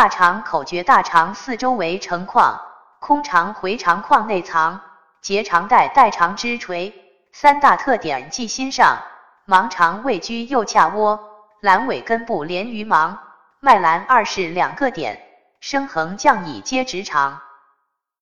大肠口诀，大肠四周围成框，空肠回肠框内藏结肠带带肠之垂三大特点。记心上盲肠位居右髂窝，阑尾根部连于盲脉阑，二是两个点，升横降以接直肠。